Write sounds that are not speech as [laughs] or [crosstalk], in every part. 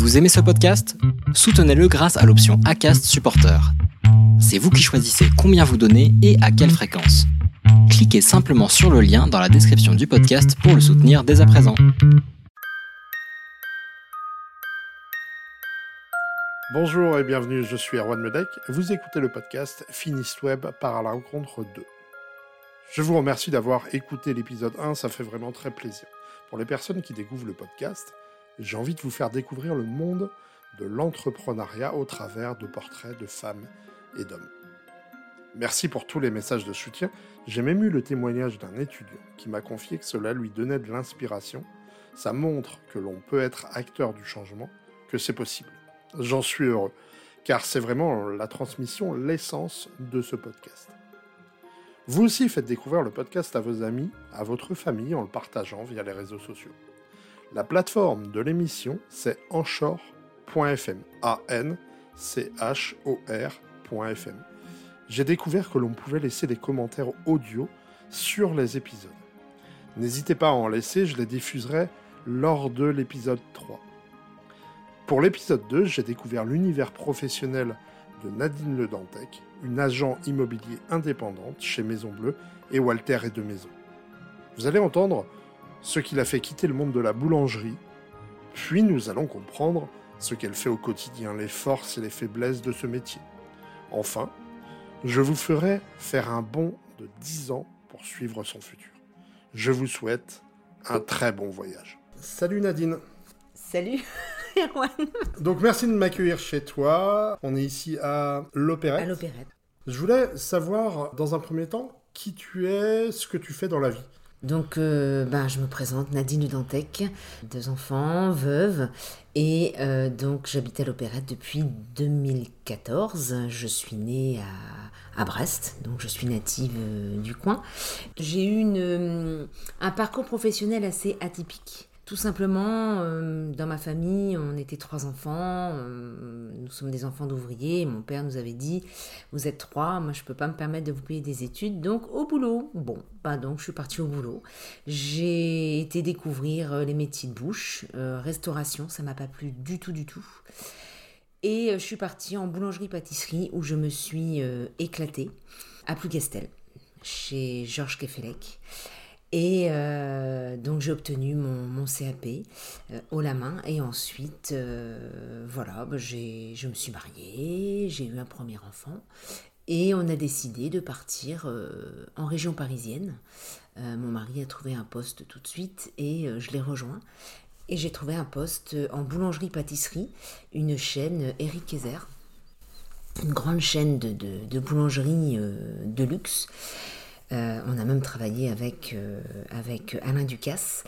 Vous aimez ce podcast? Soutenez-le grâce à l'option ACAST Supporter. C'est vous qui choisissez combien vous donnez et à quelle fréquence. Cliquez simplement sur le lien dans la description du podcast pour le soutenir dès à présent. Bonjour et bienvenue, je suis Erwan Medek. Vous écoutez le podcast Finist Web par à la rencontre 2. Je vous remercie d'avoir écouté l'épisode 1, ça fait vraiment très plaisir. Pour les personnes qui découvrent le podcast, j'ai envie de vous faire découvrir le monde de l'entrepreneuriat au travers de portraits de femmes et d'hommes. Merci pour tous les messages de soutien. J'ai même eu le témoignage d'un étudiant qui m'a confié que cela lui donnait de l'inspiration. Ça montre que l'on peut être acteur du changement, que c'est possible. J'en suis heureux, car c'est vraiment la transmission, l'essence de ce podcast. Vous aussi faites découvrir le podcast à vos amis, à votre famille en le partageant via les réseaux sociaux. La plateforme de l'émission, c'est anchor.fm. A-N-C-H-O-R.fm. J'ai découvert que l'on pouvait laisser des commentaires audio sur les épisodes. N'hésitez pas à en laisser, je les diffuserai lors de l'épisode 3. Pour l'épisode 2, j'ai découvert l'univers professionnel de Nadine Le Dantec, une agent immobilier indépendante chez Maison Bleue et Walter et de Maison. Vous allez entendre ce qui l'a fait quitter le monde de la boulangerie, puis nous allons comprendre ce qu'elle fait au quotidien, les forces et les faiblesses de ce métier. Enfin, je vous ferai faire un bond de 10 ans pour suivre son futur. Je vous souhaite un très bon voyage. Salut Nadine. Salut [laughs] Erwan. Donc merci de m'accueillir chez toi. On est ici à l'Opérette. À l'Opérette. Je voulais savoir dans un premier temps qui tu es, ce que tu fais dans la vie. Donc, euh, ben, je me présente Nadine Dantec, deux enfants, veuve, et euh, donc j'habite à l'Opérette depuis 2014. Je suis née à, à Brest, donc je suis native euh, du coin. J'ai eu une, un parcours professionnel assez atypique. Tout simplement, euh, dans ma famille, on était trois enfants. Euh, nous sommes des enfants d'ouvriers. Mon père nous avait dit Vous êtes trois, moi je ne peux pas me permettre de vous payer des études, donc au boulot. Bon, bah donc je suis partie au boulot. J'ai été découvrir euh, les métiers de bouche, restauration, ça m'a pas plu du tout, du tout. Et je suis partie en boulangerie-pâtisserie où je me suis éclatée à Plougastel, chez Georges Kefelec. Et euh, donc j'ai obtenu mon, CAP euh, haut la main et ensuite euh, voilà bah, je me suis mariée, j'ai eu un premier enfant et on a décidé de partir en région parisienne. Mon mari a trouvé un poste tout de suite et je l'ai rejoint. Et j'ai trouvé un poste en boulangerie-pâtisserie, une chaîne Eric Kaiser, une grande chaîne de, de, de boulangerie de luxe. Euh, on a même travaillé avec, euh, avec Alain Ducasse.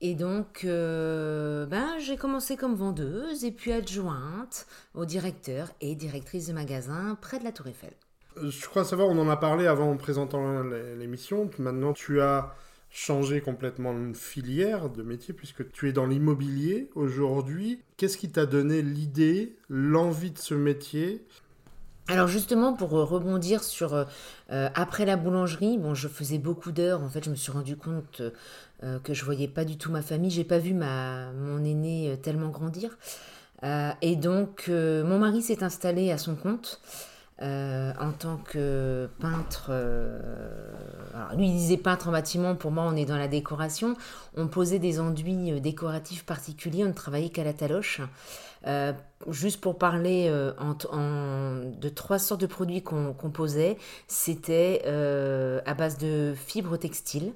Et donc, euh, ben, j'ai commencé comme vendeuse et puis adjointe au directeur et directrice de magasin près de la Tour Eiffel. Je crois savoir, on en a parlé avant en présentant l'émission. Maintenant, tu as changé complètement de filière de métier puisque tu es dans l'immobilier aujourd'hui. Qu'est-ce qui t'a donné l'idée, l'envie de ce métier? Alors justement, pour rebondir sur euh, après la boulangerie, bon, je faisais beaucoup d'heures. En fait, je me suis rendu compte euh, que je voyais pas du tout ma famille. J'ai pas vu ma mon aîné tellement grandir. Euh, et donc, mon mari s'est installé à son compte. en tant que peintre, alors lui il disait peintre en bâtiment, pour moi on est dans la décoration, on posait des enduits décoratifs particuliers, on ne travaillait qu'à la taloche. Euh, juste pour parler euh, de trois sortes de produits qu'on qu posait, c'était euh, à base de fibres textiles,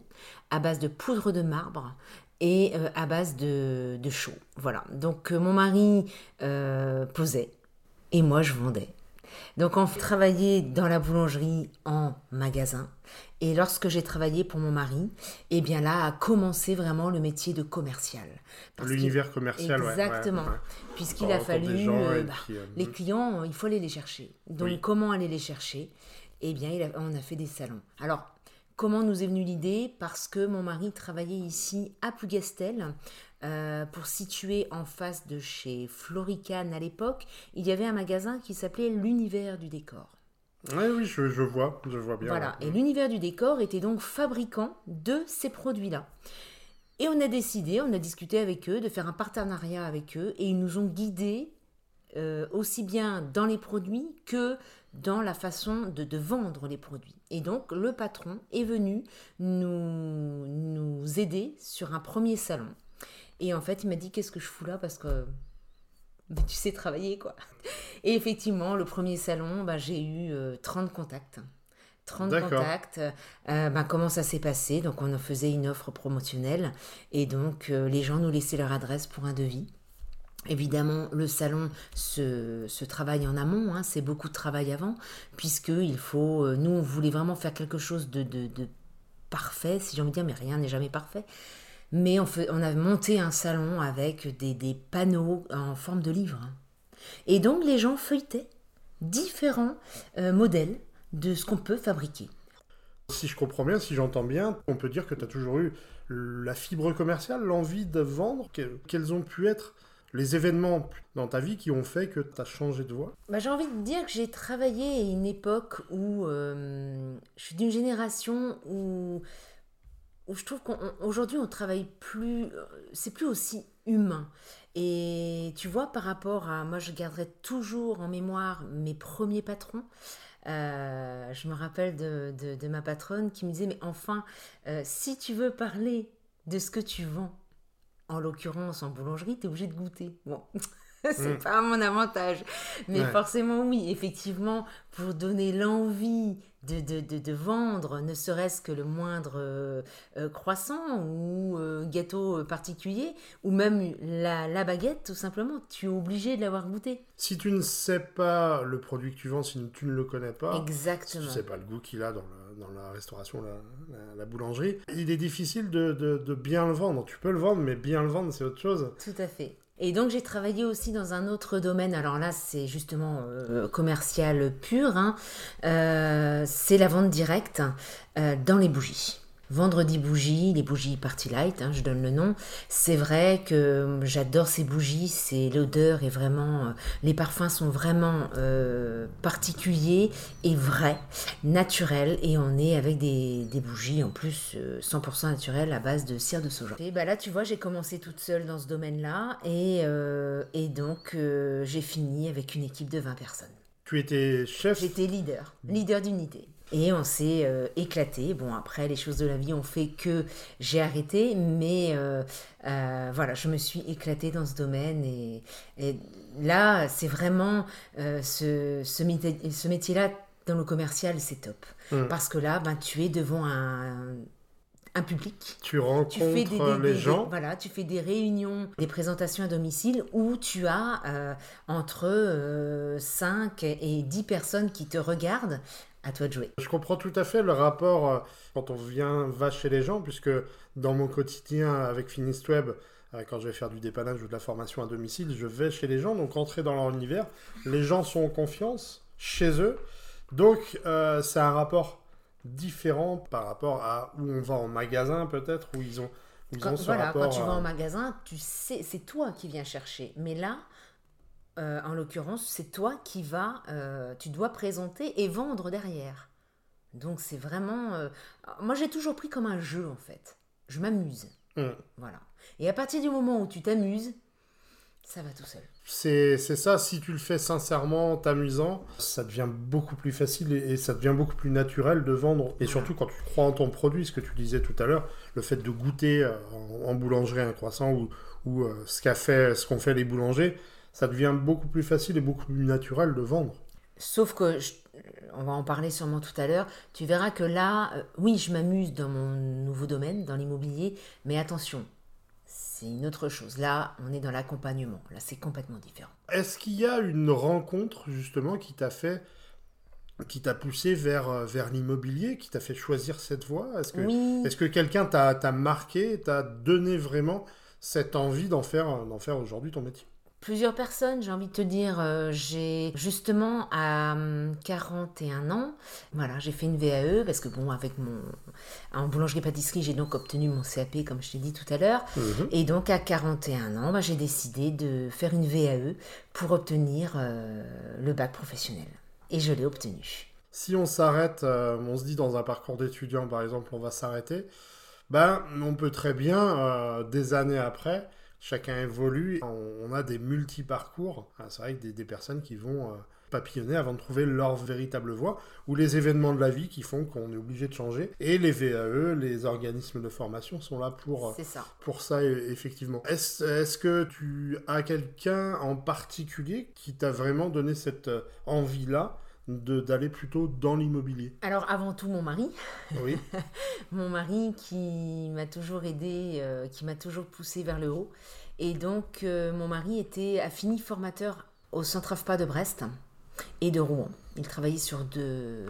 à base de poudre de marbre et à base de, de chaux. Voilà. Donc mon mari posait et moi je vendais. Donc on travaillait dans la boulangerie en magasin. Et lorsque j'ai travaillé pour mon mari, eh bien là a commencé vraiment le métier de commercial. L'univers commercial, Exactement. Ouais, ouais, Puisqu'il a fallu... Euh, bah, puis, euh, les clients, il faut aller les chercher. Donc oui. comment aller les chercher? Eh bien, il a, on a fait des salons. Alors, Comment nous est venue l'idée? Parce que mon mari travaillait ici à Plougastel, euh, pour situer en face de chez Florican à l'époque, il y avait un magasin qui s'appelait l'Univers du décor. Oui, oui, je, je, vois, je vois bien. Voilà, et l'Univers du décor était donc fabricant de ces produits-là. Et on a décidé, on a discuté avec eux de faire un partenariat avec eux et ils nous ont guidés euh, aussi bien dans les produits que dans la façon de, vendre les produits. Et donc le patron est venu nous, nous aider sur un premier salon. Et en fait, il m'a dit qu'est-ce que je fous là parce que tu sais travailler quoi. [laughs] Et effectivement, le premier salon, bah, j'ai eu 30 euh, contacts. 30 contacts. Euh, bah, comment ça s'est passé? Donc on faisait une offre promotionnelle et donc les gens nous laissaient leur adresse pour un devis. Évidemment, le salon se, travaille en amont, hein, c'est beaucoup de travail avant, puisque il faut, euh, nous, on voulait vraiment faire quelque chose de, parfait, si j'ai envie de dire, mais rien n'est jamais parfait. Mais on, fait, on a monté un salon avec des, panneaux en forme de livre. Et donc, les gens feuilletaient différents euh, modèles de ce qu'on peut fabriquer. Si je comprends bien, si j'entends bien, on peut dire que tu as toujours eu la fibre commerciale, l'envie de vendre. Quels ont pu être les événements dans ta vie qui ont fait que tu as changé de voie? Bah, J'ai envie de dire que j'ai travaillé à une époque où euh, je suis d'une génération où, où je trouve qu'aujourd'hui on, travaille plus, euh, c'est plus aussi humain. Et tu vois, par rapport à, moi je garderai toujours en mémoire mes premiers patrons. Euh, je me rappelle de, ma patronne qui me disait, mais enfin, si tu veux parler de ce que tu vends, en l'occurrence, en boulangerie, tu es obligé de goûter. Bon, [laughs] [laughs] c'est mm. pas mon avantage. Mais forcément, oui, effectivement, pour donner l'envie de, de, de, vendre, ne serait-ce que le moindre euh, euh, croissant ou euh, gâteau particulier, ou même la, la, baguette, tout simplement, tu es obligé de l'avoir goûté. Si tu ne sais pas le produit que tu vends, si tu ne le connais pas, Exactement. si tu ne sais pas le goût qu'il a dans la, dans la restauration, la, la, boulangerie, il est difficile de, de bien le vendre. Tu peux le vendre, mais bien le vendre, c'est autre chose. Tout à fait. Et donc j'ai travaillé aussi dans un autre domaine, alors là c'est justement euh, commercial pur, hein. euh, c'est la vente directe euh, dans les bougies. Vendredi bougies, les bougies Party Light, hein, je donne le nom. C'est vrai que j'adore ces bougies, c'est l'odeur est vraiment, euh, les parfums sont vraiment euh, particuliers et vrais, naturels, et on est avec des, bougies en plus 100% euh, naturelles à base de cire de soja. Et bah là, tu vois, j'ai commencé toute seule dans ce domaine-là, et, et donc j'ai fini avec une équipe de 20 personnes. Tu étais chef? J'étais leader, leader d'unité. Et on s'est euh, éclaté. Bon, après, les choses de la vie ont fait que j'ai arrêté, mais euh, euh, voilà, je me suis éclatée dans ce domaine. Et, là, c'est vraiment ce, ce, métier-là dans le commercial, c'est top. Mmh. Parce que là, ben, tu es devant un, un public. Tu rencontres les gens. voilà, tu fais des réunions, des présentations à domicile où tu as entre 5 et 10 personnes qui te regardent à toi de jouer. Je comprends tout à fait le rapport euh, quand on vient, va chez les gens, puisque dans mon quotidien avec Finistweb, euh, quand je vais faire du dépannage ou de la formation à domicile, je vais chez les gens, donc entrer dans leur univers. Les gens sont en confiance chez eux, donc euh, c'est un rapport différent par rapport à où on va en magasin peut-être, où ils ont, où ils ont ce voilà, rapport. Quand tu vas en magasin, tu sais, c'est toi qui viens chercher. Mais là, euh, en l'occurrence, c'est toi qui vas, euh, tu dois présenter et vendre derrière. Donc c'est vraiment, euh, moi j'ai toujours pris comme un jeu en fait. Je m'amuse, mm. voilà. Et à partir du moment où tu t'amuses, ça va tout seul. C'est ça, si tu le fais sincèrement, t'amusant, ça devient beaucoup plus facile et, ça devient beaucoup plus naturel de vendre. Et surtout quand tu crois en ton produit, ce que tu disais tout à l'heure, le fait de goûter en, boulangerie un croissant ou, ou ce qu'ont fait, ce fait les boulangers, ça devient beaucoup plus facile et beaucoup plus naturel de vendre. Sauf que, on va en parler sûrement tout à l'heure, tu verras que là, euh, oui, je m'amuse dans mon nouveau domaine, dans l'immobilier, mais attention, c'est une autre chose. Là, on est dans l'accompagnement. Là, c'est complètement différent. Est-ce qu'il y a une rencontre, justement, qui t'a fait qui t'a poussé vers, euh, vers l'immobilier, qui t'a fait choisir cette voie? Est-ce que, est que quelqu'un t'a marqué, t'a donné vraiment cette envie d'en faire, faire aujourd'hui ton métier? Plusieurs personnes, j'ai envie de te dire, euh, j'ai justement à 41 hum, ans, voilà, j'ai fait une VAE parce que bon, avec mon en boulangerie-pâtisserie, j'ai donc obtenu mon CAP comme je t'ai dit tout à l'heure, mhm. et donc à 41 ans, bah, j'ai décidé de faire une VAE pour obtenir euh, le bac professionnel, et je l'ai obtenu. Si on s'arrête, euh, on se dit dans un parcours d'étudiant par exemple, on va s'arrêter. Ben, on peut très bien, des années après, chacun évolue, on, a des multi-parcours. C'est vrai que des, des personnes qui vont euh, papillonner avant de trouver leur véritable voie, ou les événements de la vie qui font qu'on est obligé de changer. Et les VAE, les organismes de formation, sont là pour, euh, ça. pour ça, e- effectivement. Est-ce que tu as quelqu'un en particulier qui t'a vraiment donné cette euh, envie-là? D'aller plutôt dans l'immobilier Alors avant tout mon mari, Oui. [laughs] mon mari qui m'a toujours aidé, euh, qui m'a toujours poussé vers le haut. Et donc euh, mon mari était a fini formateur au centre AFPA de Brest et de Rouen. Il travaillait sur deux,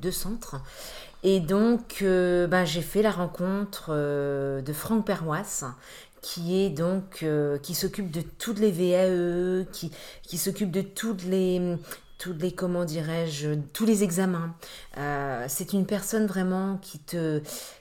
deux centres. Et donc euh, ben, j'ai fait la rencontre de Franck Perwas qui est donc euh, qui s'occupe de toutes les VAE, qui, qui s'occupe de toutes les toutes les comment dirais-je tous les examens. Euh, c'est une personne vraiment qui te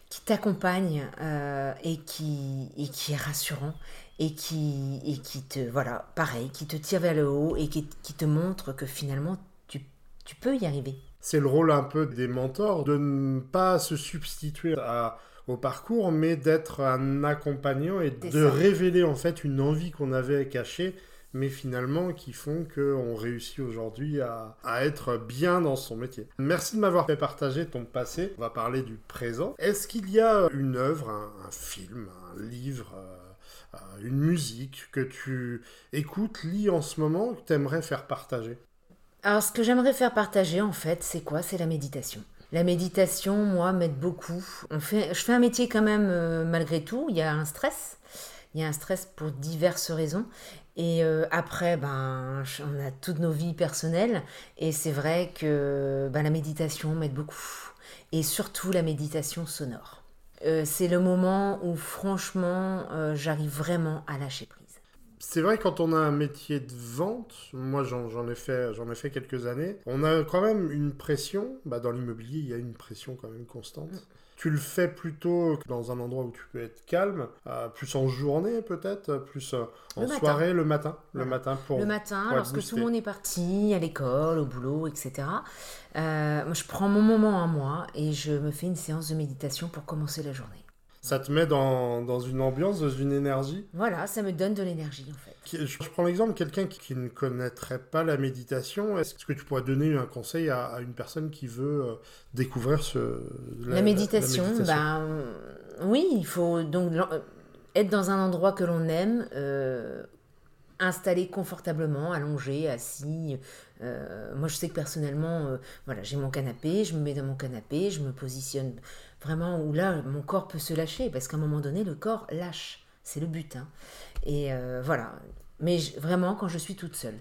qui t'accompagne euh, et qui et qui est rassurant et qui et qui te voilà pareil qui te tire vers le haut et qui, qui te montre que finalement tu, tu peux y arriver. C'est le rôle un peu des mentors de ne pas se substituer à- au parcours, mais d'être un accompagnant et de ça. révéler en fait une envie qu'on avait cachée, mais finalement qui font qu'on réussit aujourd'hui à, à être bien dans son métier. Merci de m'avoir fait partager ton passé. On va parler du présent. Est-ce qu'il y a une œuvre, un, film, un livre, euh, euh, une musique que tu écoutes, lis en ce moment, que tu aimerais faire partager? Alors, ce que j'aimerais faire partager, en fait, c'est quoi? C'est la méditation. La méditation, moi, m'aide beaucoup. On fait, je fais un métier quand même, euh, malgré tout. Il y a un stress. Il y a un stress pour diverses raisons. Et euh, après, ben, on a toutes nos vies personnelles. Et c'est vrai que ben, la méditation m'aide beaucoup. Et surtout la méditation sonore. Euh, c'est le moment où, franchement, euh, j'arrive vraiment à lâcher prise. C'est vrai quand on a un métier de vente, moi j'en j'en ai fait j'en ai fait quelques années, on a quand même une pression. Bah, dans l'immobilier, il y a une pression quand même constante. Mm. Tu le fais plutôt dans un endroit où tu peux être calme, euh, plus en journée peut-être, plus euh, en Le matin. soirée, le matin, le matin pour. le matin, pour lorsque tout le monde est parti, à l'école, au boulot, etc. euh, moi, je prends mon moment à moi et je me fais une séance de méditation pour commencer la journée. Ça te met dans, dans une ambiance, dans une énergie. Voilà, ça me donne de l'énergie en fait. Je prends l'exemple de quelqu'un qui, ne connaîtrait pas la méditation. Est-ce que tu pourrais donner un conseil à, une personne qui veut euh, découvrir ce, La, méditation, ben euh, oui, il faut donc euh, être dans un endroit que l'on aime, euh, installé confortablement, allongé, assis. Euh, moi, je sais que personnellement, euh, voilà, j'ai mon canapé, je me mets dans mon canapé, je me positionne vraiment où là, mon corps peut se lâcher, parce qu'à un moment donné, le corps lâche. C'est le but. hein. Et euh, voilà. Mais je- vraiment, quand je suis toute seule.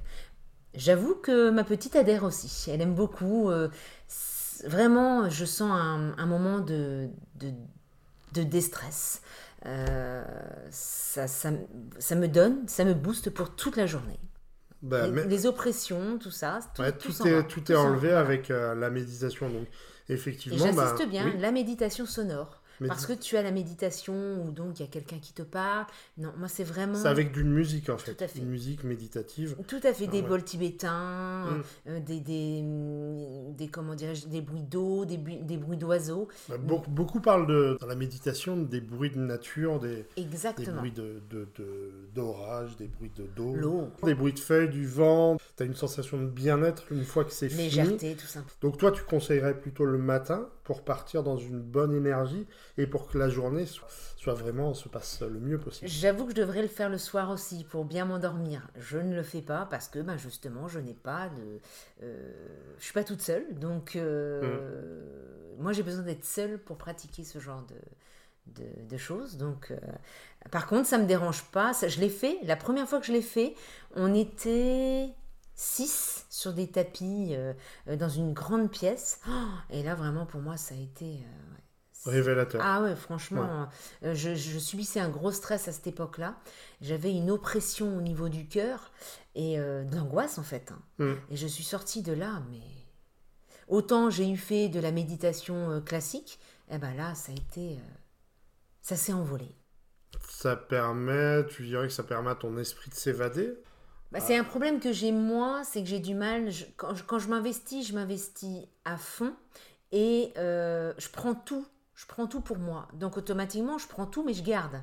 J'avoue que ma petite adhère aussi. Elle aime beaucoup. euh, vraiment, je sens un, un moment de, de, de déstress. Euh, ça, ça, ça me donne, ça me booste pour toute la journée. Bah, les, mais- les oppressions, tout ça, tout, Ouais, tout tout, s'en est, va, tout est enlevé avec euh, la méditation. Donc, effectivement, j'insiste bah, bien, oui, la méditation sonore. Parce que tu as la méditation où donc il y a quelqu'un qui te parle. Non, moi c'est vraiment. c'est avec d'une musique en fait, Tout à fait. une musique méditative. Tout à fait, Ah des ouais. bols tibétains, Mm. euh, des, des, mm, des, comment des bruits d'eau, des, des bruits d'oiseaux. Bah, Beaucoup, beaucoup parlent de, dans la méditation des bruits de nature, des, des Exactement. bruits de, de, de- d'orage, des bruits de d'eau, des bruits de feuilles, du vent. Tu as une sensation de bien-être une fois que c'est fini. légèreté, tout simplement. Donc toi, tu conseillerais plutôt le matin pour partir dans une bonne énergie et pour que la journée soit, soit vraiment se passe le mieux possible. J'avoue que je devrais le faire le soir aussi pour bien m'endormir. Je ne le fais pas parce que ben, justement je n'ai pas de... euh, je suis pas toute seule. Donc euh, moi j'ai besoin d'être seule pour pratiquer ce genre de, de, de choses. Donc, euh, par contre ça me dérange pas. Ça, je l'ai fait. La première fois que je l'ai fait, on était six sur des tapis euh, euh, dans une grande pièce. Oh, et là vraiment pour moi ça a été... euh, ouais, Révélateur. ah ouais, franchement, euh, je, je subissais un gros stress à cette époque-là. J'avais une oppression au niveau du cœur et de l'angoisse en fait. hein. Mm. Et je suis sortie de là, mais autant j'ai eu fait de la méditation classique, et ben là, ça a été, ça s'est envolé. Ça permet, tu dirais que ça permet à ton esprit de s'évader? Bah, c'est un problème que j'ai moi, c'est que j'ai du mal. je- quand je, quand je m'investis, je m'investis à fond et euh, je prends tout. je prends tout pour moi. Donc automatiquement, je prends tout, mais je garde.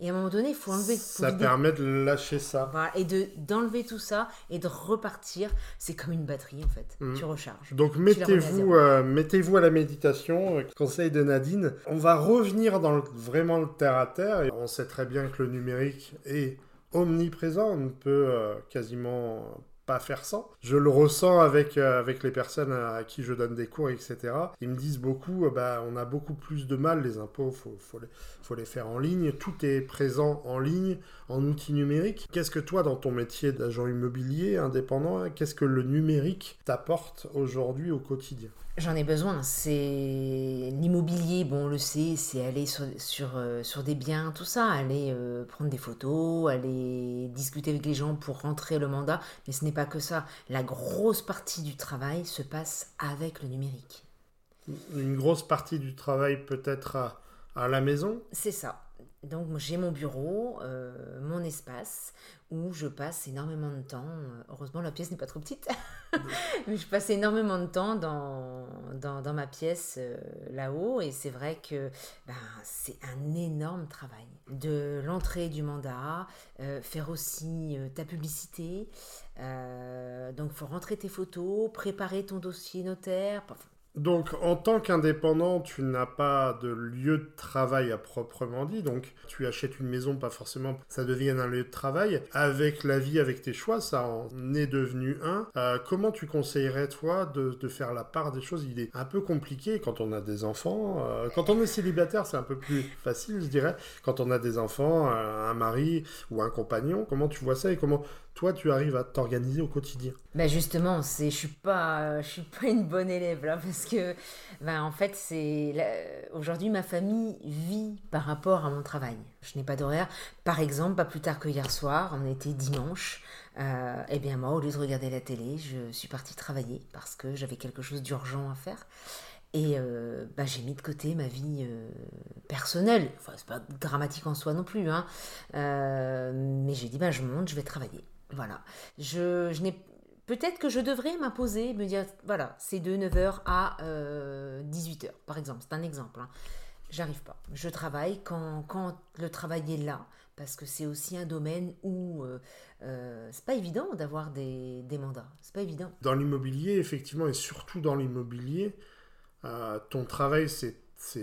Et à un moment donné, il faut enlever. faut Ça vider. permet de lâcher ça. Voilà, et de d'enlever tout ça et de repartir. C'est comme une batterie en fait. Mhm. Tu recharges. Donc mettez-vous euh, mettez-vous à la méditation, euh, conseil de Nadine. On va revenir dans le- vraiment le terre à terre. Et on sait très bien que le numérique est omniprésent. On ne peut euh, quasiment pas faire sans. Je le ressens avec, euh, avec les personnes à qui je donne des cours, etc. Ils me disent beaucoup, euh, bah, on a beaucoup plus de mal, les impôts, faut, faut, les, faut les faire en ligne. Tout est présent en ligne, en outils numériques. Qu'est-ce que toi, dans ton métier d'agent immobilier indépendant, hein, qu'est-ce que le numérique t'apporte aujourd'hui au quotidien? J'en ai besoin. C'est l'immobilier, bon, on le sait, c'est aller sur, sur, euh, sur des biens, tout ça, aller euh, prendre des photos, aller discuter avec les gens pour rentrer le mandat. Mais ce n'est pas que ça. La grosse partie du travail se passe avec le numérique. Une grosse partie du travail peut-être à, à la maison? C'est ça. Donc j'ai mon bureau, euh, mon espace, où je passe énormément de temps. euh, Heureusement, la pièce n'est pas trop petite. [laughs] Mais je passe énormément de temps dans, dans, ma pièce euh, là-haut. Et c'est vrai que ben, c'est un énorme travail. De l'entrée du mandat, faire aussi ta publicité. Donc, faut rentrer tes photos, préparer ton dossier notaire. Enfin, Donc, en tant qu'indépendant, tu n'as pas de lieu de travail à proprement dit. Donc, tu achètes une maison, pas forcément, ça devienne un lieu de travail. Avec la vie, avec tes choix, ça en est devenu un. Euh, comment tu conseillerais, toi, de, faire la part des choses? Il est un peu compliqué quand on a des enfants. Euh, quand on est célibataire, c'est un peu plus facile, je dirais. Quand on a des enfants, euh, un mari ou un compagnon, comment tu vois ça et comment toi, tu arrives à t'organiser au quotidien Ben justement, je suis pas je suis pas une bonne élève là parce que ben en fait c'est aujourd'hui ma famille vit par rapport à mon travail. Je n'ai pas d'horaire. Par exemple, pas plus tard que hier soir, on était dimanche. Euh, eh bien moi, au lieu de regarder la télé, je suis partie travailler parce que j'avais quelque chose d'urgent à faire. Et euh, bah, j'ai mis de côté ma vie euh, personnelle. Enfin, c'est pas dramatique en soi non plus, hein. Euh, mais j'ai dit, bah, je monte, je vais travailler. Voilà. Je, je n'ai Peut-être que je devrais m'imposer, me dire, voilà, c'est de 9h à 18h, par exemple. C'est un exemple. hein. J'arrive pas. Je travaille quand, quand le travail est là, parce que c'est aussi un domaine où euh, euh, c'est pas évident d'avoir des, des mandats. C'est pas évident. Dans l'immobilier, effectivement, et surtout dans l'immobilier, euh, ton travail, c'est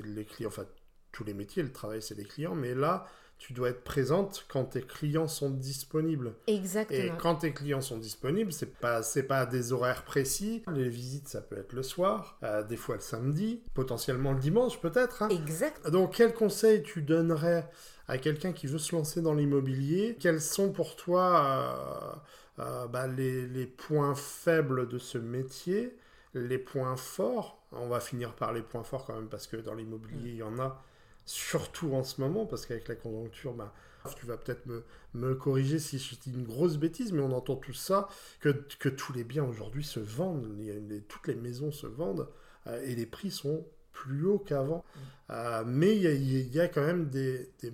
les clients. Enfin, tous les métiers, le travail, c'est les clients. Mais là, tu dois être présente quand tes clients sont disponibles. Et Exactement. quand tes clients sont disponibles, c'est pas c'est pas à des horaires précis. Les visites, ça peut être le soir, euh, des fois le samedi, potentiellement le dimanche peut-être. hein. Exact. Donc, quel conseil tu donnerais à quelqu'un qui veut se lancer dans l'immobilier? Quels sont pour toi euh, euh, bah, les, les points faibles de ce métier? Les points forts? On va finir par les points forts quand même, parce que dans l'immobilier, il y en a, surtout en ce moment, parce qu'avec la conjoncture, bah, tu vas peut-être me, me corriger si je dis une grosse bêtise, mais on entend tout ça, que, que tous les biens aujourd'hui se vendent, les- toutes les maisons se vendent, euh, et les prix sont plus hauts qu'avant. Euh, mais il y, a- il y a quand même des, des-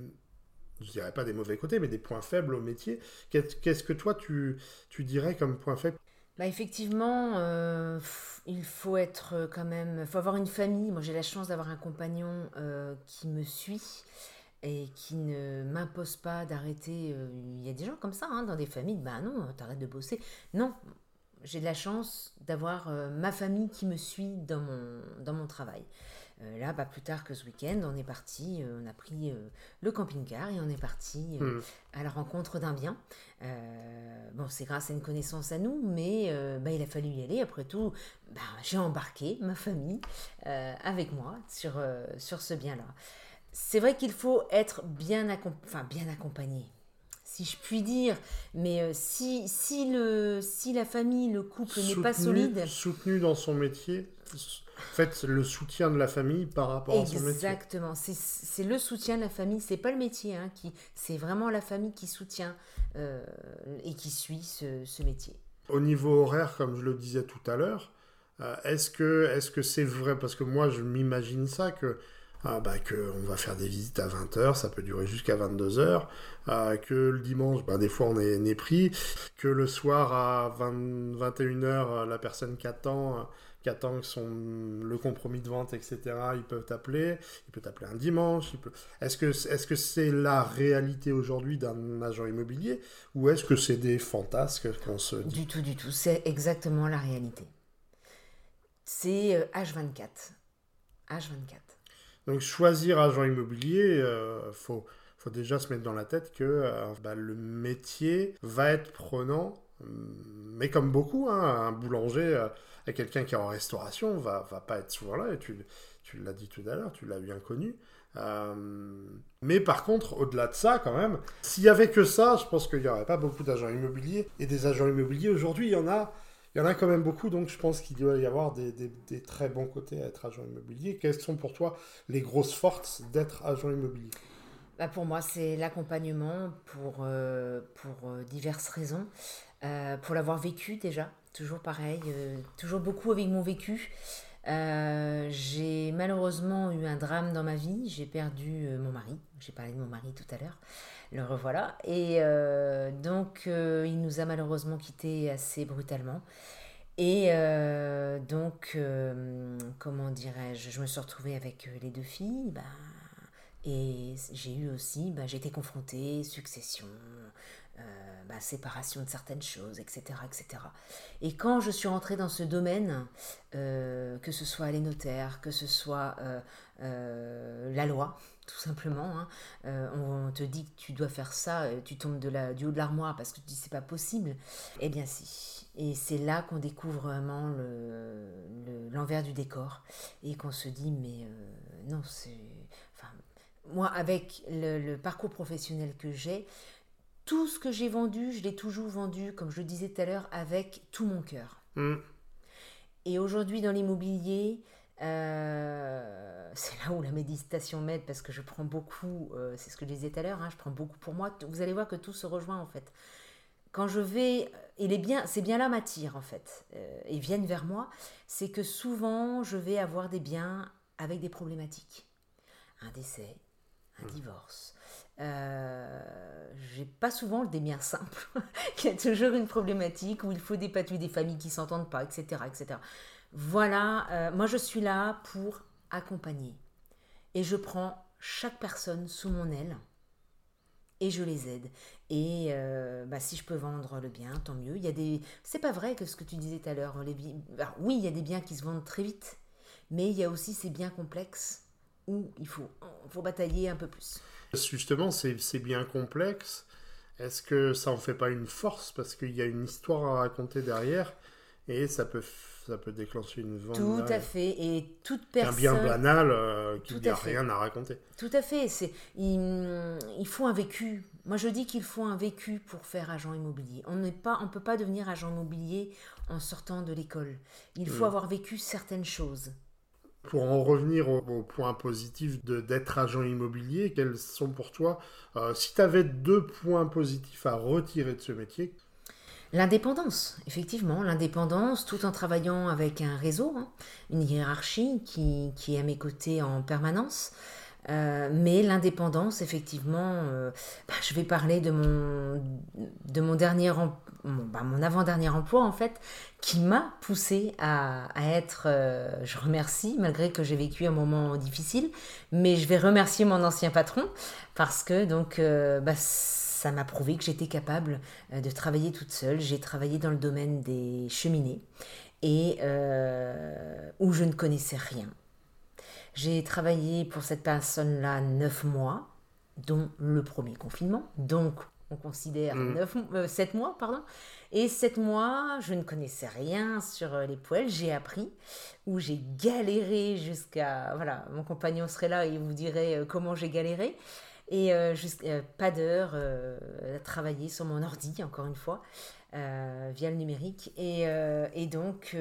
je dirais pas des mauvais côtés, mais des points faibles au métier. Qu'est- Qu'est-ce que toi tu, tu dirais comme point faible? Bah effectivement, euh, il faut être euh, quand même, faut avoir une famille. Moi, j'ai la chance d'avoir un compagnon euh, qui me suit et qui ne m'impose pas d'arrêter. Il y a des gens comme ça hein, dans des familles. Bah non, t'arrêtes de bosser. Non, j'ai de la chance d'avoir euh, ma famille qui me suit dans mon, dans mon travail. Euh, là, bah, plus tard que ce week-end, on est parti, euh, on a pris le camping-car et on est parti Hmm. à la rencontre d'un bien. Bon, c'est grâce à une connaissance à nous, mais bah, il a fallu y aller. Après tout, bah, j'ai embarqué ma famille avec moi sur, sur ce bien-là. C'est vrai qu'il faut être bien, accom- enfin, bien accompagné, si je puis dire. Mais euh, si, si, le, si la famille, le couple n'est pas solide, Soutenu dans son métier. En fait, le soutien de la famille par rapport à son métier. Exactement, c'est le soutien de la famille, c'est pas le métier, hein, qui c'est vraiment la famille qui soutient euh, et qui suit ce, ce métier. Au niveau horaire, comme je le disais tout à l'heure, euh, est-ce que est-ce que c'est vrai? Parce que moi, je m'imagine ça que ah, bah, que on va faire des visites à 20h, ça peut durer jusqu'à 22h, euh, que le dimanche, bah, des fois on est, on pris, que le soir à 20, 21h, euh, la personne qui attend, euh, qu'attend son le compromis de vente, etc. Ils peuvent t'appeler, il peut t'appeler un dimanche. Est-ce que que c'est la réalité aujourd'hui d'un agent immobilier? Ou est-ce que c'est des fantasques qu'on se dit? Du tout, du tout. C'est exactement la réalité. C'est H24. Euh, H24. Donc choisir agent immobilier, il euh, faut, déjà se mettre dans la tête que euh, bah, le métier va être prenant, mais comme beaucoup, hein, un boulanger à quelqu'un qui est en restauration va, va pas être souvent là, et tu, tu l'as dit tout à l'heure, tu l'as bien connu. mais par contre, au-delà de ça, quand même, s'il y avait que ça, je pense qu'il n'y aurait pas beaucoup d'agents immobiliers. Et des agents immobiliers, aujourd'hui, il y en a il y en a quand même beaucoup, donc je pense qu'il doit y avoir des, très bons côtés à être agent immobilier. Quelles sont pour toi les grosses forces d'être agent immobilier? Bah Pour moi, c'est l'accompagnement pour, euh, euh, diverses raisons. Euh, pour l'avoir vécu déjà, toujours pareil, toujours beaucoup avec mon vécu. j'ai malheureusement eu un drame dans ma vie, j'ai perdu mon mari, j'ai parlé de mon mari tout à l'heure le revoilà. Et euh, donc, euh, il nous a malheureusement quittés assez brutalement. Et euh, donc, comment dirais-je, je me suis retrouvée avec les deux filles. Bah, et j'ai eu aussi, bah, j'ai été confrontée, succession, bah, séparation de certaines choses, etc., etc. Et quand je suis rentrée dans ce domaine, que ce soit les notaires, que ce soit la loi, tout simplement. Hein. Euh, on te dit que tu dois faire ça, euh, tu tombes de la, du haut de l'armoire parce que tu dis c'est pas possible. Eh bien si. Et c'est là qu'on découvre vraiment l'envers le, du décor et qu'on se dit mais euh, non c'est. Enfin, moi avec le, parcours professionnel que j'ai, tout ce que j'ai vendu, je l'ai toujours vendu, comme je le disais tout à l'heure, avec tout mon cœur. Mmh. Et aujourd'hui dans l'immobilier, euh, c'est là où la méditation m'aide parce que je prends beaucoup, euh, c'est ce que je disais tout à l'heure, hein, je prends beaucoup pour moi. Vous allez voir que tout se rejoint en fait. Quand je vais, et les biens, c'est bien là m'attire en fait, euh, et viennent vers moi, c'est que souvent je vais avoir des biens avec des problématiques. Un décès, un mmh. divorce. J'ai pas souvent des biens simples. [laughs] Il y a toujours une problématique où il faut dépatouiller des familles qui s'entendent pas, etc., etc. Voilà, euh, moi je suis là pour accompagner. Et je prends chaque personne sous mon aile et je les aide. Et euh, bah, si je peux vendre le bien, tant mieux. Il y a des, c'est pas vrai que ce que tu disais tout à l'heure. Les... oui, il y a des biens qui se vendent très vite, mais il y a aussi ces biens complexes où il faut, faut batailler un peu plus. Justement, ces, ces biens complexes, est-ce que ça en fait pas une force? Parce qu'il y a une histoire à raconter derrière et ça peut ça peut déclencher une vente. Tout à fait. Et toute personne. Un bien banal euh, qui n'a rien à raconter. Tout à fait. C'est il, il, faut un vécu. Moi, je dis qu'il faut un vécu pour faire agent immobilier. On n'est pas, on peut pas devenir agent immobilier en sortant de l'école. Il faut hmm. avoir vécu certaines choses. Pour en revenir au, point positif d'être agent immobilier, quels sont pour toi, euh, si tu avais deux points positifs à retirer de ce métier, L'indépendance, effectivement, l'indépendance, tout en travaillant avec un réseau, hein, une hiérarchie qui, qui, est à mes côtés en permanence. Euh, mais l'indépendance, effectivement, euh, bah, je vais parler de mon, de mon dernier bah, mon avant-dernier emploi, en fait, qui m'a poussé à, à être, euh, je remercie, malgré que j'ai vécu un moment difficile, mais je vais remercier mon ancien patron, parce que, donc, bah, ça m'a prouvé que j'étais capable euh, de travailler toute seule. J'ai travaillé dans le domaine des cheminées et euh, où je ne connaissais rien. J'ai travaillé pour cette personne-là neuf mois, dont le premier confinement. Donc, on considère mmh. neuf, euh, sept mois, pardon. Et sept mois, je ne connaissais rien sur les poêles. J'ai appris, où j'ai galéré jusqu'à... Voilà, mon compagnon serait là et vous dirait comment j'ai galéré. Et euh, euh, pas d'heure euh, à travailler sur mon ordi, encore une fois, via le numérique. Et, et donc,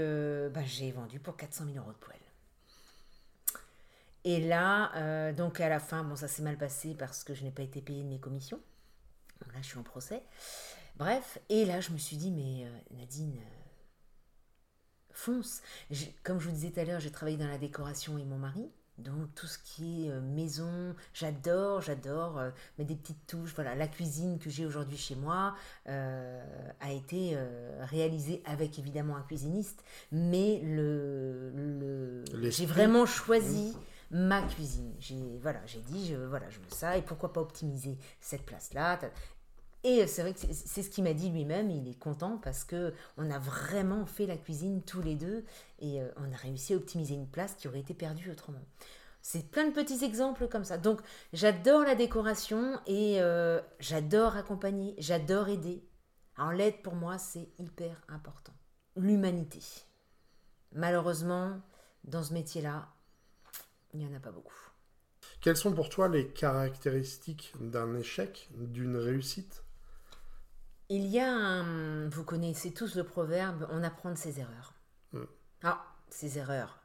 bah, j'ai vendu pour 400 000 euros de poêle. Et là, donc à la fin, bon, ça s'est mal passé parce que je n'ai pas été payée de mes commissions. là, je suis en procès. Bref, et là, je me suis dit, mais Nadine, fonce. comme je vous disais tout à l'heure, j'ai travaillé dans la décoration et mon mari Donc tout ce qui est euh, maison, j'adore, j'adore euh, mettre des petites touches. Voilà, la cuisine que j'ai aujourd'hui chez moi euh, a été réalisée avec évidemment un cuisiniste, mais le, le j'ai vraiment choisi ma cuisine. J'ai voilà, j'ai dit je voilà, je veux ça et pourquoi pas optimiser cette place là. Et c'est vrai que c'est ce qu'il m'a dit lui-même, il est content parce que on a vraiment fait la cuisine tous les deux et euh, on a réussi à optimiser une place qui aurait été perdue autrement. C'est plein de petits exemples comme ça. Donc j'adore la décoration et euh, j'adore accompagner, j'adore aider. En l'aide pour moi c'est hyper important. L'humanité. Malheureusement, dans ce métier-là, il n'y en a pas beaucoup. Quelles sont pour toi les caractéristiques d'un échec, d'une réussite? Il y a un. Vous connaissez tous le proverbe on apprend de ses erreurs. Mm. Ah, ces erreurs,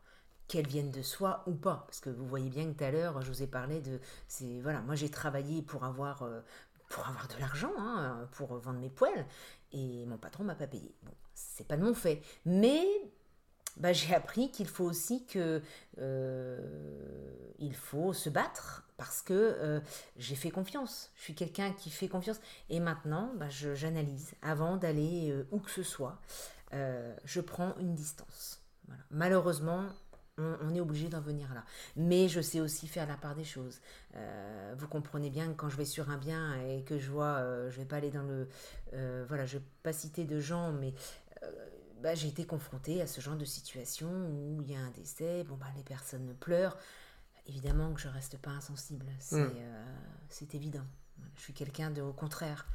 qu'elles viennent de soi ou pas. Parce que vous voyez bien que tout à l'heure, je vous ai parlé de. C'est voilà, moi j'ai travaillé pour avoir. Euh, pour avoir de l'argent, hein, pour vendre mes poêles, et mon patron m'a pas payé. Bon, c'est pas de mon fait. Mais bah, j'ai appris qu'il faut aussi que euh, il faut se battre parce que euh, j'ai fait confiance. Je suis quelqu'un qui fait confiance et maintenant bah, j'analyse avant d'aller euh, où que ce soit. je prends une distance. Malheureusement, on, est obligé d'en venir là. Mais je sais aussi faire la part des choses. vous comprenez bien que quand je vais sur un bien et que je vois, je vais pas aller dans le, voilà, je vais pas citer de gens, mais bah, j'ai été confrontée à ce genre de situation où il y a un décès, bon bah les personnes pleurent. Évidemment que je reste pas insensible, c'est mm. euh, évident. Je suis quelqu'un de au contraire.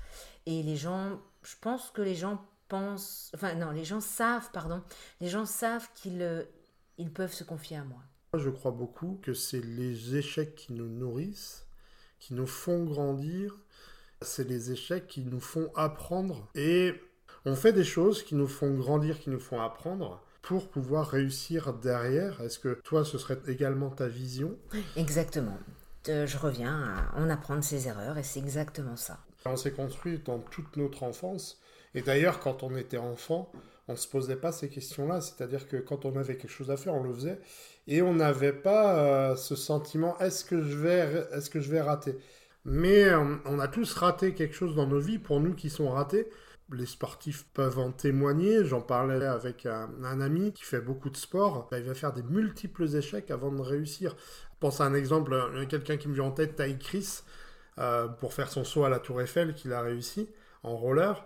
Et les gens, je pense que les gens pensent, enfin non, les gens savent, pardon, les gens savent qu'ils euh, ils peuvent se confier à moi. Je crois beaucoup que c'est les échecs qui nous nourrissent, qui nous font grandir, c'est les échecs qui nous font apprendre. Et on fait des choses qui nous font grandir, qui nous font apprendre pour pouvoir réussir derrière. Est-ce que toi, ce serait également ta vision? Exactement. Je reviens à en apprendre ses erreurs et c'est exactement ça. On s'est construit dans toute notre enfance. Et d'ailleurs, quand on était enfant, on ne se posait pas ces questions-là. C'est-à-dire que quand on avait quelque chose à faire, on le faisait. Et on n'avait pas euh, ce sentiment, est-ce que, je vais, est-ce que je vais rater? Mais euh, on a tous raté quelque chose dans nos vies. Pour nous qui sont ratés, les sportifs peuvent en témoigner. J'en parlais avec un, ami qui fait beaucoup de sport. Bah, il va faire des multiples échecs avant de réussir. Pense à un exemple, quelqu'un qui me vient en tête, Ty Chris, euh, pour faire son saut à la Tour Eiffel, qu'il a réussi en roller.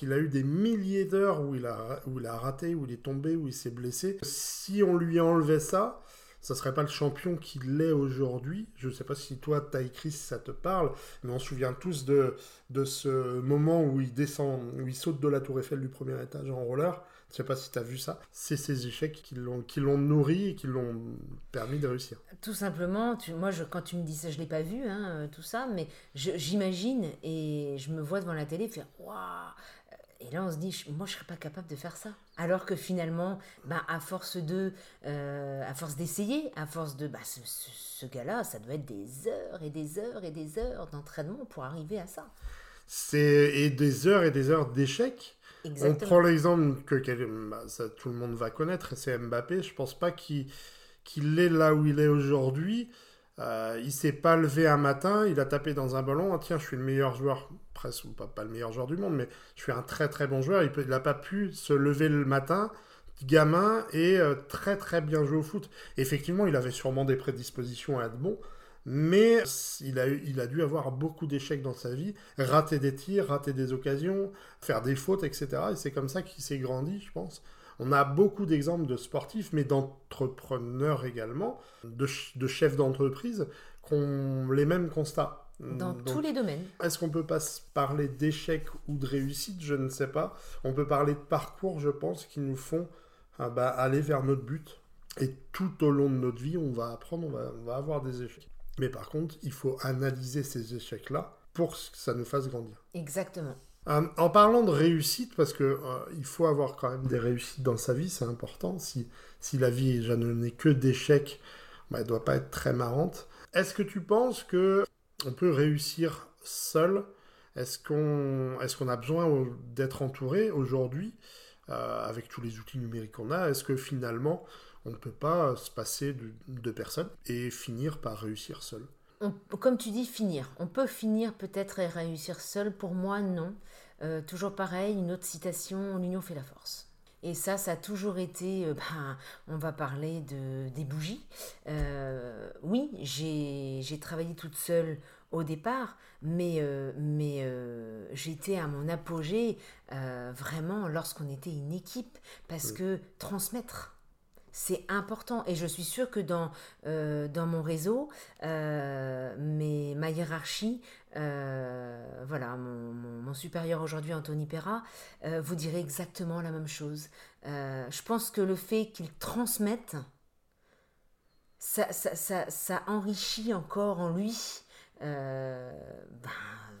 Il a eu des milliers d'heures où, il a, où il a raté, où il est tombé, où il s'est blessé. Si on lui enlevait ça, ça serait pas le champion qu'il est aujourd'hui. Je ne sais pas si toi, Ty Chris, ça te parle, mais on se souvient tous de, de ce moment où il descend, où il saute de la tour Eiffel du premier étage en roller. Je ne sais pas si tu vu ça. C'est ces échecs qui l'ont, nourri et qui l'ont permis de réussir. Tout simplement, moi, je, quand tu me dis ça, je l'ai pas vu, hein, euh, tout ça, mais j'imagine et je me vois devant la télé faire Waouh et là, on se dit, moi, je serais pas capable de faire ça. Alors que finalement, bah, à force de, euh, à force d'essayer, à force de, bah, ce, gars-là, ça doit être des heures et des heures et des heures d'entraînement pour arriver à ça. C'est et des heures et des heures d'échecs. On prend l'exemple que bah, ça, tout le monde va connaître, c'est Mbappé. Je pense pas qu'il qu'il est là où il est aujourd'hui. Euh, il s'est pas levé un matin, il a tapé dans un ballon. Ah, tiens, je suis le meilleur joueur presque pas, pas le meilleur joueur du monde, mais je suis un très très bon joueur. Il n'a pas pu se lever le matin, gamin, et euh, très très bien jouer au foot. Effectivement, il avait sûrement des prédispositions à être bon, mais il a, il a dû avoir beaucoup d'échecs dans sa vie, rater des tirs, rater des occasions, faire des fautes, etc. Et c'est comme ça qu'il s'est grandi, je pense. On a beaucoup d'exemples de sportifs, mais d'entrepreneurs également, de, de chefs d'entreprise, qui ont les mêmes constats. Dans tous les domaines. Est-ce qu'on peut pas parler d'échec ou de réussite Je ne sais pas. On peut parler de parcours, je pense, qui nous font ah bah, aller vers notre but. Et tout au long de notre vie, on va apprendre, on va, avoir des échecs. Mais par contre, il faut analyser ces échecs-là pour que ça nous fasse grandir. Exactement. Euh, en parlant de réussite, parce que euh, il faut avoir quand même des réussites dans sa vie, c'est important. Si, si la vie je n'est que d'échecs, bah, elle ne doit pas être très marrante. Est-ce que tu penses que on peut réussir seul? Est-ce qu'on est qu'on a besoin d'être entouré aujourd'hui avec tous les outils numériques qu'on a, est-ce que finalement, on ne peut pas se passer de, de personnes et finir par réussir seul? Comme tu dis, finir. On peut finir peut-être et réussir seul. Pour moi, non. Euh, toujours pareil, une autre citation, l'union fait la force. Et ça, ça a toujours été, euh, [laughs] ben, on va parler de, des bougies. Euh, oui, j'ai travaillé toute seule au départ, mais, mais j'étais à mon apogée vraiment lorsqu'on était une équipe, parce que transmettre, c'est important. Et je suis sûre que dans, euh, dans mon réseau, euh, ma hiérarchie, euh, voilà, mon, supérieur aujourd'hui, Anthony Perra, vous dirait exactement la même chose. je pense que le fait qu'il transmette, ça, ça, enrichit encore en lui. ben,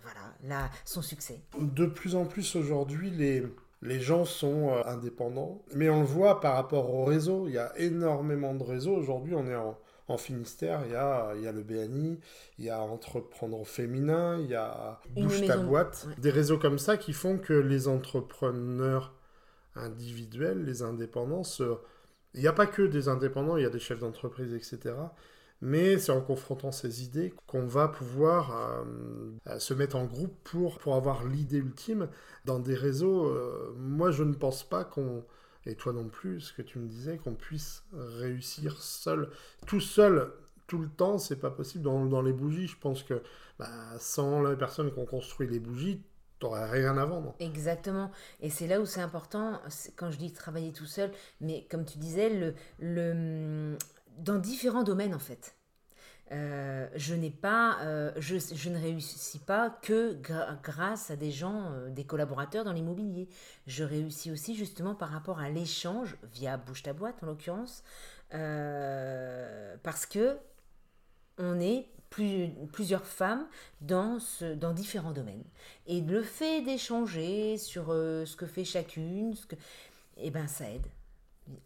voilà, là, son succès. De plus en plus aujourd'hui, les, les gens sont euh, indépendants. Mais on le voit par rapport au réseau. Il y a énormément de réseaux. Aujourd'hui, on est en, Finistère. Il y, a, il y a le BNI, il y a Entreprendre Féminin, il y a Bouge ta boîte. Des réseaux comme ça qui font que les entrepreneurs individuels, les indépendants, il n'y a pas que des indépendants, il y a des chefs d'entreprise, etc mais c'est en confrontant ces idées qu'on va pouvoir euh, se mettre en groupe pour, pour avoir l'idée ultime. Dans des réseaux, euh, moi je ne pense pas qu'on, et toi non plus, ce que tu me disais, qu'on puisse réussir seul, tout seul, tout le temps, c'est pas possible. Dans, les bougies, je pense que bah, sans les personnes qui ont construit les bougies, t'aurais rien à vendre. Exactement. Et c'est là où c'est important, quand je dis travailler tout seul, mais comme tu disais, le, le, dans différents domaines en fait. Euh, je n'ai pas, euh, je, ne réussis pas que grâce à des gens, euh, des collaborateurs dans l'immobilier. Je réussis aussi justement par rapport à l'échange via bouche ta boîte en l'occurrence, parce que on est plus, plusieurs femmes dans, différents domaines. Et le fait d'échanger sur ce que fait chacune, ce eh ben ça aide.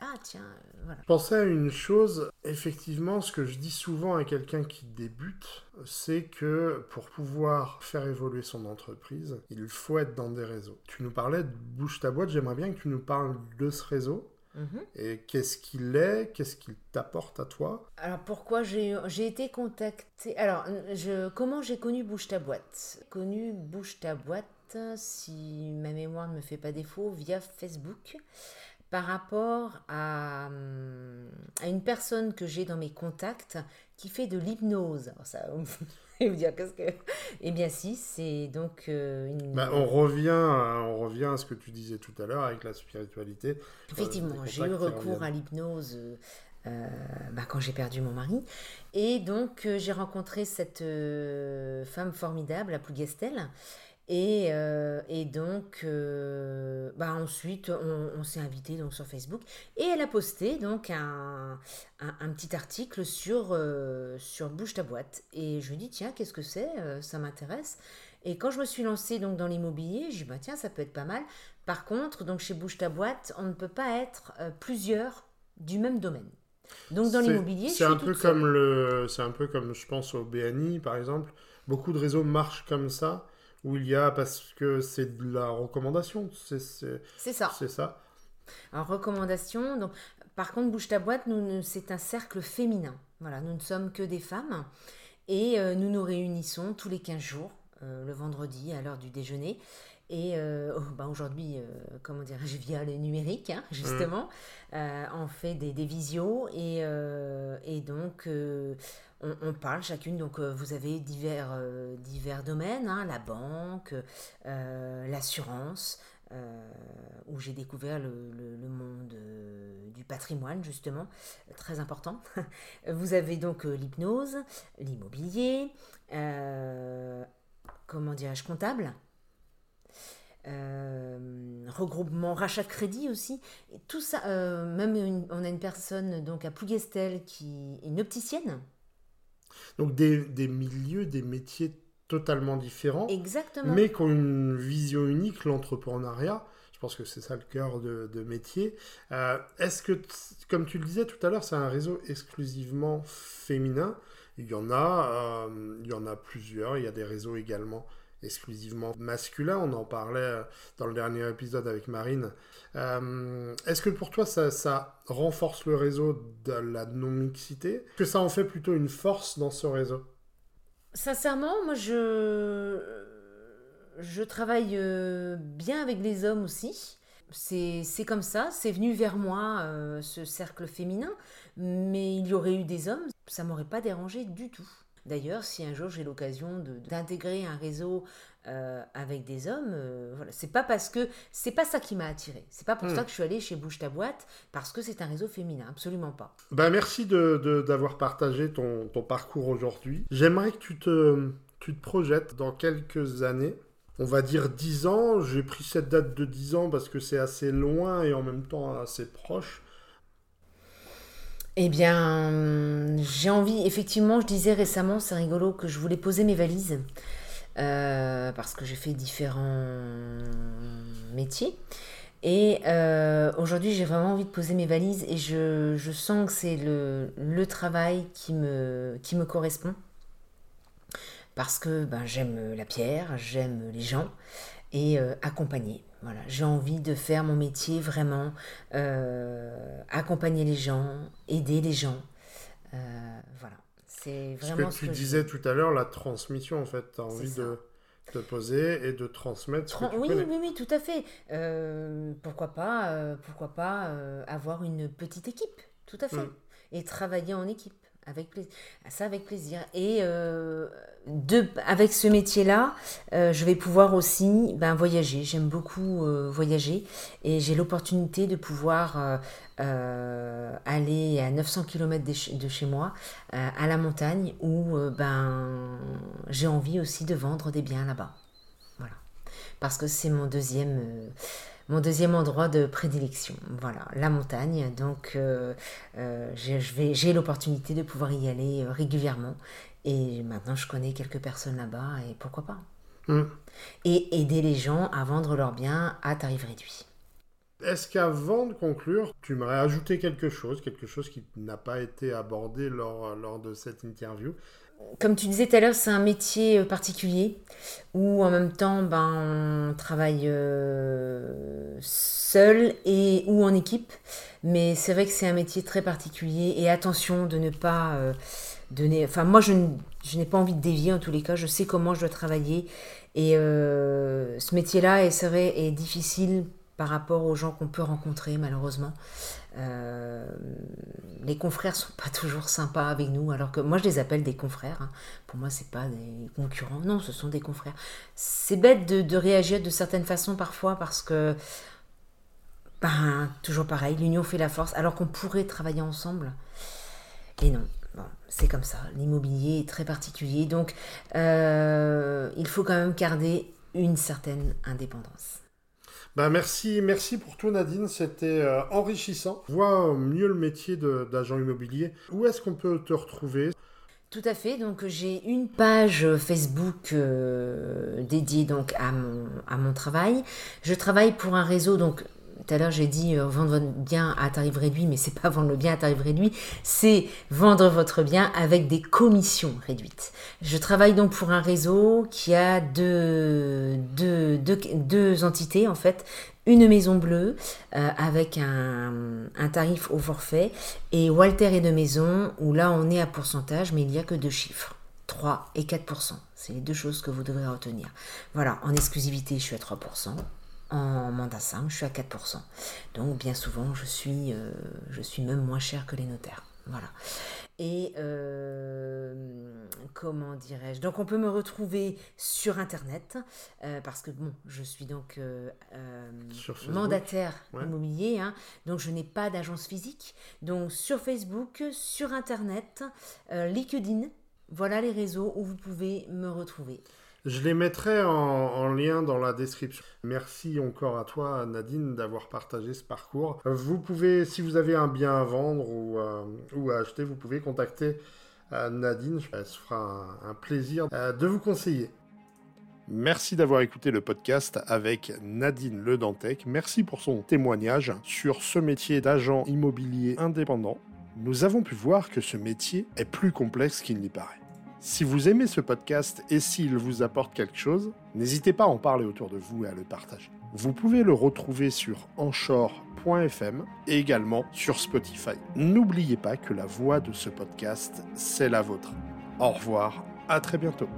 Ah tiens, euh, voilà. Pensais à une chose, effectivement, ce que je dis souvent à quelqu'un qui débute, c'est que pour pouvoir faire évoluer son entreprise, il faut être dans des réseaux. Tu nous parlais de Bouge ta boîte, j'aimerais bien que tu nous parles de ce réseau. Mhm. Et qu'est-ce qu'il est Qu'est-ce qu'il t'apporte à toi? Alors pourquoi j'ai été contactée? Alors je, comment j'ai connu Bouge ta boîte? Connu Bouge ta boîte, si ma mémoire ne me fait pas défaut, via Facebook par rapport à, hum, à une personne que j'ai dans mes contacts qui fait de l'hypnose. Ça, vous [laughs] dire qu'est-ce que... Eh bien si, c'est donc euh, une... Bah, on, revient à, on revient à ce que tu disais tout à l'heure avec la spiritualité. Effectivement, j'ai eu recours à l'hypnose euh, bah, quand j'ai perdu mon mari. Et donc euh, j'ai rencontré cette femme formidable, la Plougastel, et, euh, et donc, euh, bah ensuite, on, s'est invité donc sur Facebook et elle a posté donc un, un, petit article sur, euh, sur Bouge ta boîte. Et je lui dis, tiens, qu'est-ce que c'est Ça m'intéresse. Et quand je me suis lancée donc dans l'immobilier, je dis, bah tiens, ça peut être pas mal. Par contre, donc chez Bouge ta boîte, on ne peut pas être plusieurs du même domaine. Donc dans l'immobilier, c'est un peu comme le, c'est un peu comme je pense au BNI par exemple. Beaucoup de réseaux marchent comme ça où il y a, parce que c'est de la recommandation, c'est ça. C'est ça. En recommandation, donc, par contre, Bouge ta boîte, nous, c'est un cercle féminin. Voilà, nous ne sommes que des femmes et euh, nous nous réunissons tous les 15 jours, euh, le vendredi à l'heure du déjeuner. Et euh, oh, bah aujourd'hui, comment dirais-je, [laughs] via le numérique, hein, justement, on fait des, des visios et, et donc on, parle chacune, donc euh, vous avez divers, euh, divers domaines, hein, la banque, euh, l'assurance, où j'ai découvert le, monde du patrimoine, justement, très important. [laughs] vous avez donc l'hypnose, l'immobilier, comment dirais-je, comptable. regroupement, rachat de crédit aussi, tout ça, même on a une personne donc à Plougastel qui est une opticienne, donc des, milieux, des métiers totalement différents. Exactement. Mais qui ont une vision unique, l'entrepreneuriat. Je pense que c'est ça le cœur de, métier. Euh, est-ce que, comme tu le disais tout à l'heure, c'est un réseau exclusivement féminin? Il y en a, euh, il y en a plusieurs. Il y a des réseaux également exclusivement masculin. On en parlait euh, dans le dernier épisode avec Marine. Euh, est-ce que pour toi, ça, renforce le réseau de la non-mixité? Que ça en fait plutôt une force dans ce réseau? Sincèrement, moi, je, je travaille euh, bien avec les hommes aussi. C'est comme ça, c'est venu vers moi, ce cercle féminin, mais il y aurait eu des hommes, ça m'aurait pas dérangé du tout. D'ailleurs, si un jour j'ai l'occasion d'intégrer un réseau euh, avec des hommes, euh, voilà, c'est pas parce que c'est pas ça qui m'a attiré. C'est pas pour ça hmm. que je suis allée chez Bouge ta boîte parce que c'est un réseau féminin, absolument pas. Ben merci d'avoir de, partagé ton, ton parcours aujourd'hui. J'aimerais que tu te, tu te projettes dans quelques années. On va dire 10 ans. J'ai pris cette date de 10 ans parce que c'est assez loin et en même temps assez proche. Eh bien, j'ai envie, effectivement, je disais récemment, c'est rigolo, que je voulais poser mes valises, euh, parce que j'ai fait différents métiers. Et euh, aujourd'hui, j'ai vraiment envie de poser mes valises et je, sens que c'est le, travail qui me, qui me correspond. Parce que ben, j'aime la pierre, j'aime les gens et euh, accompagner. Voilà, j'ai envie de faire mon métier vraiment, euh, accompagner les gens, aider les gens. Euh, voilà, c'est vraiment ce que tu disais tout à l'heure, la transmission en fait. Tu as envie de te poser et de transmettre ce que tu oui, oui, oui, tout à fait. pourquoi pas, pourquoi pas avoir une petite équipe, tout à fait, mm. et travailler en équipe. Avec plaisir. Ça, avec plaisir. Et euh, de, avec ce métier-là, euh, je vais pouvoir aussi ben, voyager. J'aime beaucoup euh, voyager et j'ai l'opportunité de pouvoir aller à 900 km de, chez moi, à la montagne, où ben, j'ai envie aussi de vendre des biens là-bas. Voilà. Parce que c'est mon deuxième mon deuxième endroit de prédilection. Voilà, la montagne. Donc, euh, euh, j'ai l'opportunité de pouvoir y aller euh, régulièrement. Et maintenant, je connais quelques personnes là-bas et pourquoi pas. Hmm. Et aider les gens à vendre leurs biens à tarif réduit. Est-ce qu'avant de conclure, tu m'aurais ajouté quelque chose, quelque chose qui n'a pas été abordé lors, lors de cette interview? Comme tu disais tout à l'heure, c'est un métier euh, particulier où en même temps ben, on travaille euh, seul et ou en équipe. Mais c'est vrai que c'est un métier très particulier et attention de ne pas euh, donner. Enfin, moi je, n'ai pas envie de dévier en tous les cas. Je sais comment je dois travailler et ce métier-là est, est difficile par rapport aux gens qu'on peut rencontrer malheureusement. Euh, les confrères sont pas [laughs] toujours sympas avec nous, alors que moi je les appelle des confrères. Hein. Pour moi, c'est pas des concurrents, non, ce sont des confrères. C'est bête de, réagir de certaines façons parfois parce que, ben, toujours pareil, l'union fait la force, alors qu'on pourrait travailler ensemble. Et non, c'est comme ça. L'immobilier est très particulier, donc euh, il faut quand même garder une certaine indépendance. Bah merci, merci pour tout Nadine, c'était euh, enrichissant. Vois mieux le métier d'agent immobilier. Où est-ce qu'on peut te retrouver? Tout à fait. Donc j'ai une page Facebook euh, dédiée donc à mon, à mon travail. Je travaille pour un réseau donc tout à l'heure j'ai dit euh, vendre votre bien à tarif réduit, mais c'est pas vendre le bien à tarif réduit, c'est vendre votre bien avec des commissions réduites. Je travaille donc pour un réseau qui a deux, deux, deux, entités en fait, une maison bleue euh, avec un, un, tarif au forfait et Walter et deux maisons où là on est à pourcentage mais il n'y a que deux chiffres. 3 et 4%. C'est les deux choses que vous devrez retenir. Voilà, en exclusivité, je suis à 3% en mandat simple, je suis à 4%. Donc bien souvent, je suis, euh, je suis même moins cher que les notaires. Voilà. Et euh, comment dirais-je? Donc on peut me retrouver sur Internet, euh, parce que bon, je suis donc mandataire immobilier, hein, donc je n'ai pas d'agence physique. Donc sur Facebook, sur Internet, LinkedIn, voilà les réseaux où vous pouvez me retrouver. Je les mettrai en, lien dans la description. Merci encore à toi, Nadine, d'avoir partagé ce parcours. Vous pouvez, si vous avez un bien à vendre ou, euh, à acheter, vous pouvez contacter euh, Nadine. Elle se fera un, plaisir euh, de vous conseiller. Merci d'avoir écouté le podcast avec Nadine Le Dantec. Merci pour son témoignage sur ce métier d'agent immobilier indépendant. Nous avons pu voir que ce métier est plus complexe qu'il n'y paraît. Si vous aimez ce podcast et s'il vous apporte quelque chose, n'hésitez pas à en parler autour de vous et à le partager. Vous pouvez le retrouver sur anchor.fm et également sur Spotify. N'oubliez pas que la voix de ce podcast, c'est la vôtre. Au revoir, à très bientôt.